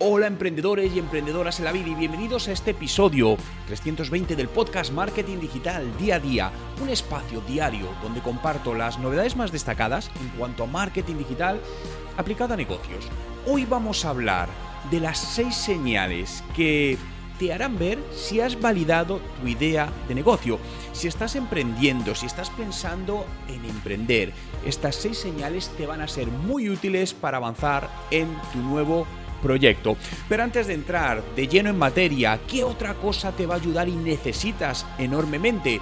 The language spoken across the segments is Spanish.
Hola emprendedores y emprendedoras en la vida y bienvenidos a este episodio 320 del podcast Marketing Digital Día a Día, un espacio diario donde comparto las novedades más destacadas en cuanto a marketing digital aplicado a negocios. Hoy vamos a hablar de las seis señales que te harán ver si has validado tu idea de negocio, si estás emprendiendo, si estás pensando en emprender. Estas seis señales te van a ser muy útiles para avanzar en tu nuevo proyecto. Pero antes de entrar de lleno en materia, ¿qué otra cosa te va a ayudar y necesitas enormemente?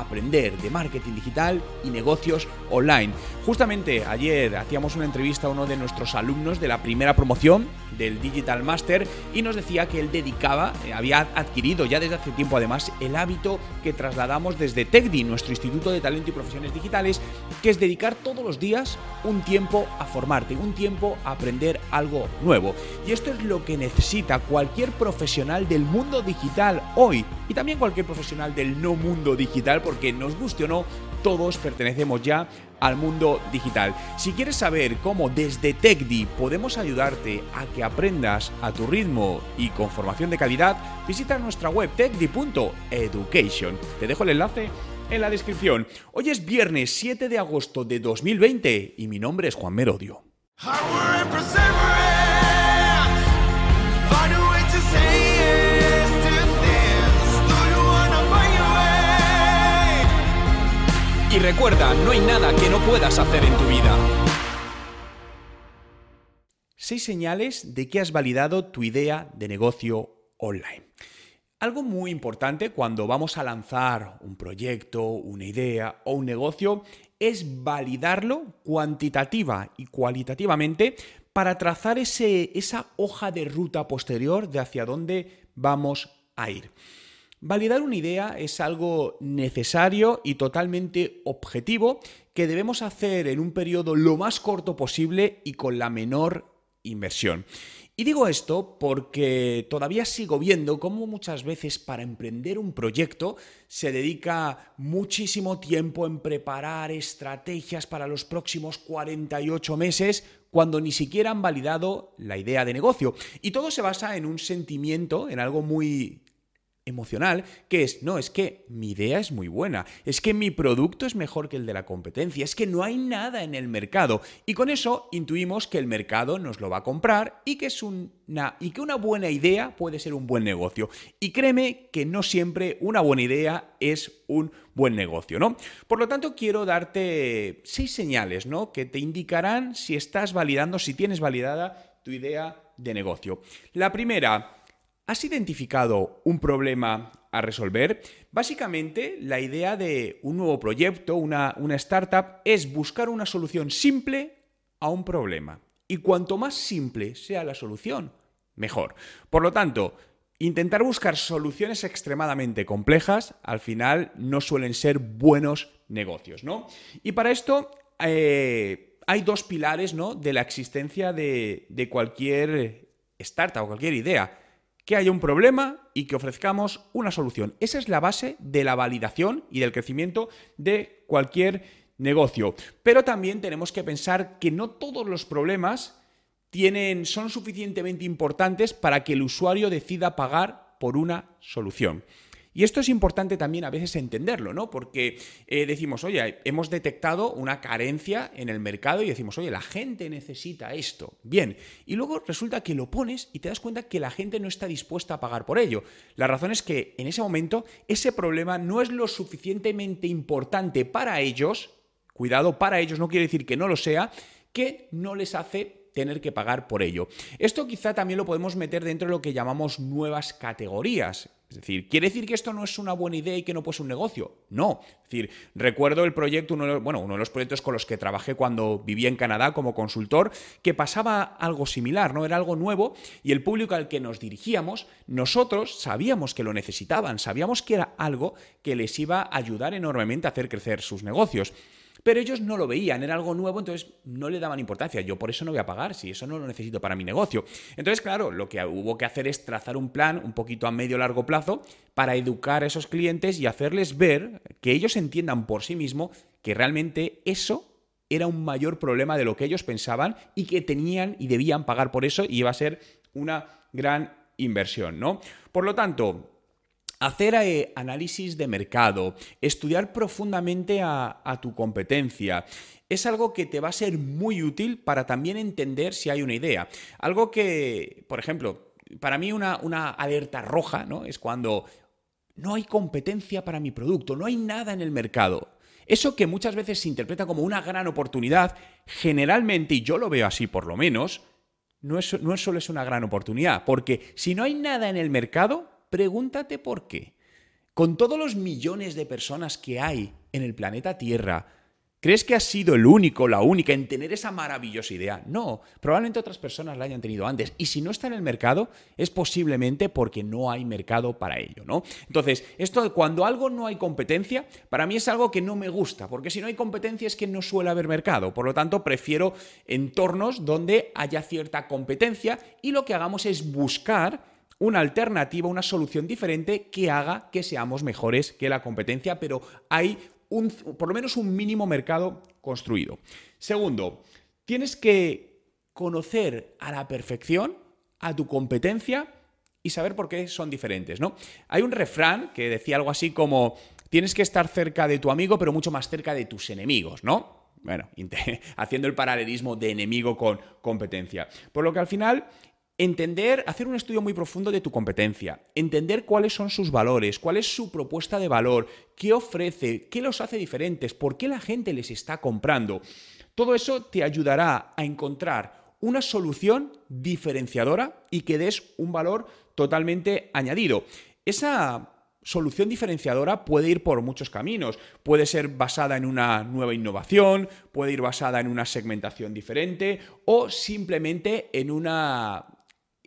Aprender de marketing digital y negocios online. Justamente ayer hacíamos una entrevista a uno de nuestros alumnos de la primera promoción del Digital Master y nos decía que él dedicaba, eh, había adquirido ya desde hace tiempo además el hábito que trasladamos desde TECDI, nuestro Instituto de Talento y Profesiones Digitales, que es dedicar todos los días un tiempo a formarte, un tiempo a aprender algo nuevo. Y esto es lo que necesita cualquier profesional del mundo digital hoy y también cualquier profesional del no mundo digital, porque nos guste o no, todos pertenecemos ya al mundo digital. Si quieres saber cómo desde TechDi podemos ayudarte a que aprendas a tu ritmo y con formación de calidad, visita nuestra web techdi.education. Te dejo el enlace en la descripción. Hoy es viernes 7 de agosto de 2020 y mi nombre es Juan Merodio. Y recuerda, no hay nada que no puedas hacer en tu vida. Seis señales de que has validado tu idea de negocio online. Algo muy importante cuando vamos a lanzar un proyecto, una idea o un negocio es validarlo cuantitativa y cualitativamente para trazar ese, esa hoja de ruta posterior de hacia dónde vamos a ir. Validar una idea es algo necesario y totalmente objetivo que debemos hacer en un periodo lo más corto posible y con la menor inversión. Y digo esto porque todavía sigo viendo cómo muchas veces para emprender un proyecto se dedica muchísimo tiempo en preparar estrategias para los próximos 48 meses cuando ni siquiera han validado la idea de negocio. Y todo se basa en un sentimiento, en algo muy emocional, que es, no, es que mi idea es muy buena, es que mi producto es mejor que el de la competencia, es que no hay nada en el mercado. Y con eso intuimos que el mercado nos lo va a comprar y que, es una, y que una buena idea puede ser un buen negocio. Y créeme que no siempre una buena idea es un buen negocio, ¿no? Por lo tanto, quiero darte seis señales, ¿no? Que te indicarán si estás validando, si tienes validada tu idea de negocio. La primera, ¿Has identificado un problema a resolver? Básicamente, la idea de un nuevo proyecto, una, una, startup, es buscar una solución simple a un problema. Y cuanto más simple sea la solución, mejor. Por lo tanto, intentar buscar soluciones extremadamente complejas, al final no suelen ser buenos negocios, ¿no? Y para esto eh, hay dos pilares, ¿no? De la existencia de, de cualquier startup o cualquier idea que haya un problema y que ofrezcamos una solución. Esa es la base de la validación y del crecimiento de cualquier negocio. Pero también tenemos que pensar que no todos los problemas tienen, son suficientemente importantes para que el usuario decida pagar por una solución. Y esto es importante también a veces entenderlo, ¿no? Porque eh, decimos, oye, hemos detectado una carencia en el mercado y decimos, oye, la gente necesita esto. Bien, y luego resulta que lo pones y te das cuenta que la gente no está dispuesta a pagar por ello. La razón es que en ese momento ese problema no es lo suficientemente importante para ellos, cuidado, para ellos no quiere decir que no lo sea, que no les hace tener que pagar por ello. Esto quizá también lo podemos meter dentro de lo que llamamos nuevas categorías. Es decir, ¿quiere decir que esto no es una buena idea y que no puede un negocio? No. Es decir, recuerdo el proyecto, uno de los, bueno, uno de los proyectos con los que trabajé cuando vivía en Canadá como consultor, que pasaba algo similar, ¿no? Era algo nuevo y el público al que nos dirigíamos, nosotros sabíamos que lo necesitaban, sabíamos que era algo que les iba a ayudar enormemente a hacer crecer sus negocios. Pero ellos no lo veían, era algo nuevo, entonces no le daban importancia. Yo por eso no voy a pagar, si eso no lo necesito para mi negocio. Entonces, claro, lo que hubo que hacer es trazar un plan un poquito a medio largo plazo para educar a esos clientes y hacerles ver que ellos entiendan por sí mismos que realmente eso era un mayor problema de lo que ellos pensaban y que tenían y debían pagar por eso y iba a ser una gran inversión, ¿no? Por lo tanto, Hacer eh, análisis de mercado, estudiar profundamente a, tu competencia, es algo que te va a ser muy útil para también entender si hay una idea. Algo que, por ejemplo, para mí una, alerta roja ¿no? es cuando no hay competencia para mi producto, no hay nada en el mercado. Eso que muchas veces se interpreta como una gran oportunidad, generalmente, y yo lo veo así por lo menos, no es, no solo es una gran oportunidad, porque si no hay nada en el mercado, Pregúntate por qué. Con todos los millones de personas que hay en el planeta Tierra, ¿crees que has sido el único, la única en tener esa maravillosa idea? No, probablemente otras personas la hayan tenido antes. Y si no está en el mercado, es posiblemente porque no hay mercado para ello, ¿no? Entonces, esto cuando algo no hay competencia, para mí es algo que no me gusta, porque si no hay competencia es que no suele haber mercado. Por lo tanto, prefiero entornos donde haya cierta competencia y lo que hagamos es buscar una alternativa, una solución diferente que haga que seamos mejores que la competencia, pero hay un, por lo menos un mínimo mercado construido. Segundo, tienes que conocer a la perfección a tu competencia y saber por qué son diferentes, ¿no? Hay un refrán que decía algo así como tienes que estar cerca de tu amigo, pero mucho más cerca de tus enemigos, ¿no? Bueno, haciendo el paralelismo de enemigo con competencia. Por lo que al final Entender, hacer un estudio muy profundo de tu competencia, entender cuáles son sus valores, cuál es su propuesta de valor, qué ofrece, qué los hace diferentes, por qué la gente les está comprando. Todo eso te ayudará a encontrar una solución diferenciadora y que des un valor totalmente añadido. Esa solución diferenciadora puede ir por muchos caminos. Puede ser basada en una nueva innovación, puede ir basada en una segmentación diferente o simplemente en una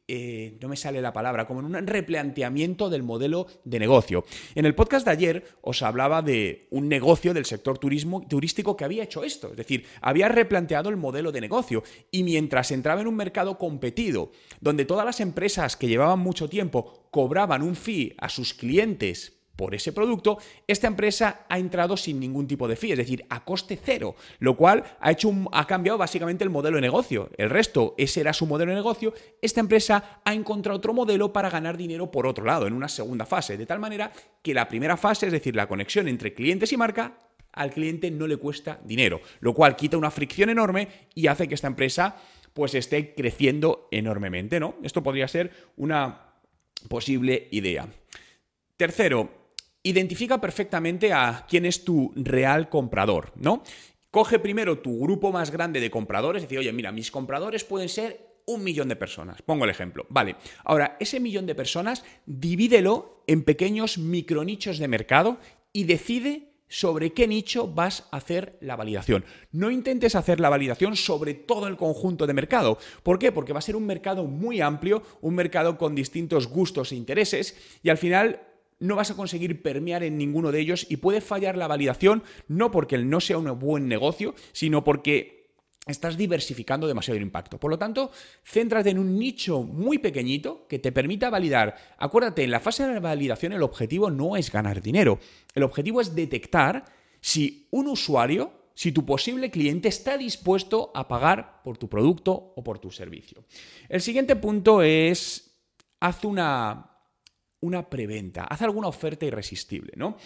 eh, no me sale la palabra, como en un replanteamiento del modelo de negocio. En el podcast de ayer os hablaba de un negocio del sector turismo, turístico que había hecho esto, es decir, había replanteado el modelo de negocio y mientras entraba en un mercado competido, donde todas las empresas que llevaban mucho tiempo cobraban un fee a sus clientes por ese producto, esta empresa ha entrado sin ningún tipo de fee, es decir, a coste cero, lo cual ha, hecho ha cambiado básicamente el modelo de negocio. El resto, ese era su modelo de negocio, esta empresa ha encontrado otro modelo para ganar dinero por otro lado, en una segunda fase, de tal manera que la primera fase, es decir, la conexión entre clientes y marca, al cliente no le cuesta dinero, lo cual quita una fricción enorme y hace que esta empresa pues esté creciendo enormemente, ¿no? Esto podría ser una posible idea. Tercero, identifica perfectamente a quién es tu real comprador, ¿no? Coge primero tu grupo más grande de compradores, es decir, oye, mira, mis compradores pueden ser un millón de personas. Pongo el ejemplo. Vale, ahora, ese millón de personas, divídelo en pequeños micronichos de mercado y decide sobre qué nicho vas a hacer la validación. No intentes hacer la validación sobre todo el conjunto de mercado. ¿Por qué? Porque va a ser un mercado muy amplio, un mercado con distintos gustos e intereses y al final no vas a conseguir permear en ninguno de ellos y puede fallar la validación no porque no sea un buen negocio, sino porque estás diversificando demasiado el impacto. Por lo tanto, céntrate en un nicho muy pequeñito que te permita validar. Acuérdate, en la fase de validación el objetivo no es ganar dinero, el objetivo es detectar si un usuario si tu posible cliente está dispuesto a pagar por tu producto o por tu servicio. El siguiente punto es, haz una una preventa, haz alguna oferta irresistible, ¿no?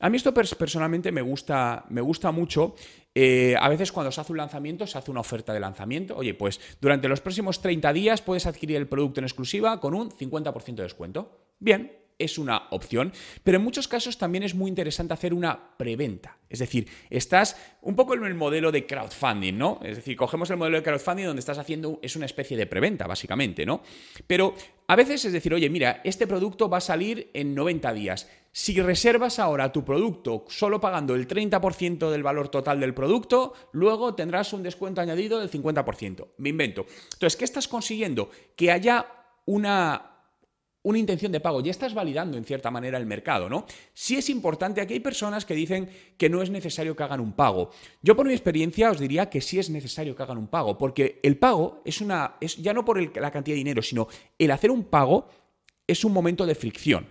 A mí esto personalmente me gusta, me gusta mucho. Eh, a veces cuando se hace un lanzamiento, se hace una oferta de lanzamiento. Oye, pues durante los próximos 30 días puedes adquirir el producto en exclusiva con un 50% de descuento. Bien, es una opción, pero en muchos casos también es muy interesante hacer una preventa. Es decir, estás un poco en el modelo de crowdfunding, ¿no? Es decir, cogemos el modelo de crowdfunding donde estás haciendo, es una especie de preventa, básicamente, ¿no? Pero a veces es decir, oye, mira, este producto va a salir en 90 días. Si reservas ahora tu producto solo pagando el 30% del valor total del producto, luego tendrás un descuento añadido del 50%. Me invento. Entonces, ¿qué estás consiguiendo? Que haya una una intención de pago, ya estás validando en cierta manera el mercado, ¿no? Sí es importante, aquí hay personas que dicen que no es necesario que hagan un pago. Yo por mi experiencia os diría que sí es necesario que hagan un pago, porque el pago es una, es ya no por la cantidad de dinero, sino el hacer un pago es un momento de fricción.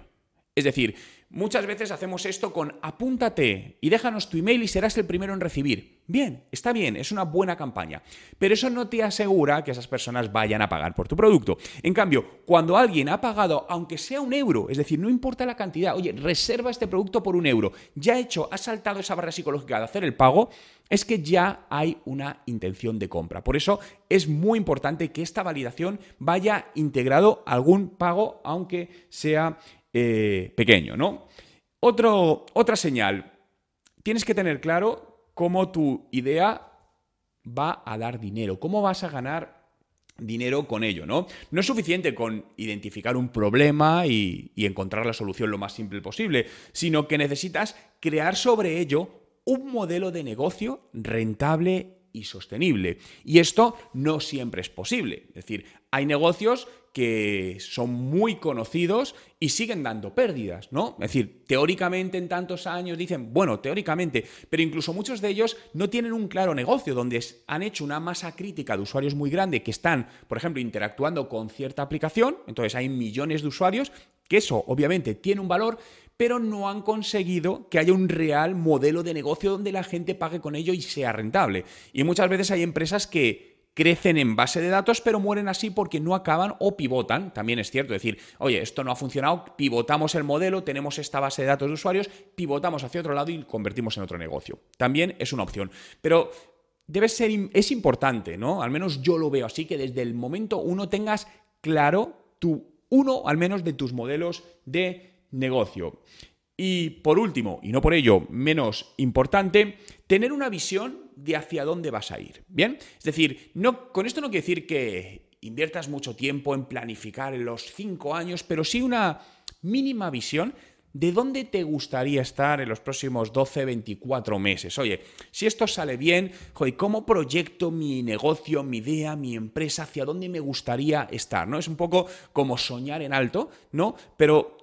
Es decir, Muchas veces hacemos esto con apúntate y déjanos tu email y serás el primero en recibir. Bien, está bien, es una buena campaña, pero eso no te asegura que esas personas vayan a pagar por tu producto. En cambio, cuando alguien ha pagado, aunque sea un euro, es decir, no importa la cantidad, oye, reserva este producto por un euro, ya hecho, ha saltado esa barrera psicológica de hacer el pago, es que ya hay una intención de compra. Por eso es muy importante que esta validación vaya integrado a algún pago, aunque sea eh, pequeño, ¿no? otra señal, tienes que tener claro cómo tu idea va a dar dinero, cómo vas a ganar dinero con ello, ¿no? No es suficiente con identificar un problema y, y, encontrar la solución lo más simple posible, sino que necesitas crear sobre ello un modelo de negocio rentable y sostenible. Y esto no siempre es posible. Es decir, hay negocios que son muy conocidos y siguen dando pérdidas, ¿no? Es decir, teóricamente en tantos años dicen, bueno, teóricamente, pero incluso muchos de ellos no tienen un claro negocio donde han hecho una masa crítica de usuarios muy grande que están, por ejemplo, interactuando con cierta aplicación, entonces hay millones de usuarios, que eso obviamente tiene un valor, pero no han conseguido que haya un real modelo de negocio donde la gente pague con ello y sea rentable. Y muchas veces hay empresas que crecen en base de datos, pero mueren así porque no acaban o pivotan. También es cierto decir, oye, esto no ha funcionado, pivotamos el modelo, tenemos esta base de datos de usuarios, pivotamos hacia otro lado y convertimos en otro negocio. También es una opción. Pero debe ser, es importante, ¿no? Al menos yo lo veo así, que desde el momento uno tengas claro tu, uno al menos de tus modelos de negocio. Y por último, y no por ello menos importante, tener una visión de hacia dónde vas a ir. ¿Bien? Es decir, no, con esto no quiere decir que inviertas mucho tiempo en planificar los cinco años, pero sí una mínima visión de dónde te gustaría estar en los próximos 12, 24 meses. Oye, si esto sale bien, ¿cómo proyecto mi negocio, mi idea, mi empresa, hacia dónde me gustaría estar? ¿no? Es un poco como soñar en alto, ¿no? Pero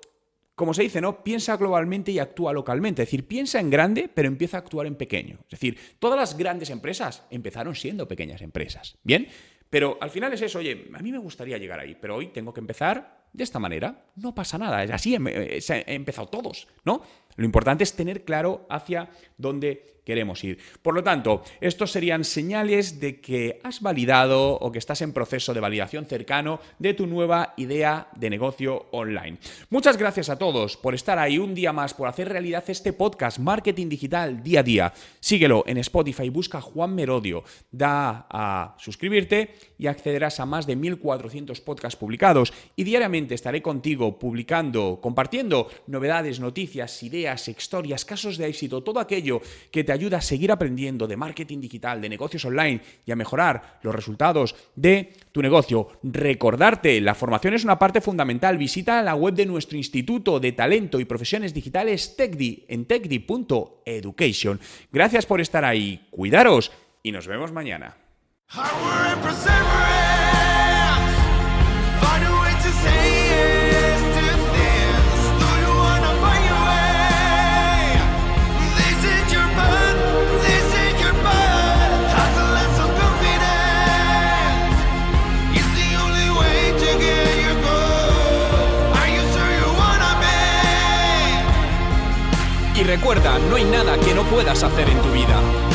como se dice, ¿no? Piensa globalmente y actúa localmente. Es decir, piensa en grande, pero empieza a actuar en pequeño. Es decir, todas las grandes empresas empezaron siendo pequeñas empresas. ¿Bien? Pero al final es eso, oye, a mí me gustaría llegar ahí, pero hoy tengo que empezar de esta manera. No pasa nada, así, he empezado todos, ¿no? Lo importante es tener claro hacia dónde queremos ir. Por lo tanto, estos serían señales de que has validado o que estás en proceso de validación cercano de tu nueva idea de negocio online. Muchas gracias a todos por estar ahí un día más, por hacer realidad este podcast Marketing Digital día a día. Síguelo en Spotify, busca Juan Merodio, da a suscribirte y accederás a más de 1400 podcasts publicados y diariamente estaré contigo publicando, compartiendo novedades, noticias, ideas, historias, casos de éxito, todo aquello que te ayuda a seguir aprendiendo de marketing digital, de negocios online y a mejorar los resultados de tu negocio. Recordarte, la formación es una parte fundamental. Visita la web de nuestro Instituto de Talento y Profesiones Digitales TechDi en techdi.education. Gracias por estar ahí, cuidaros y nos vemos mañana. Puedas hacer en tu vida.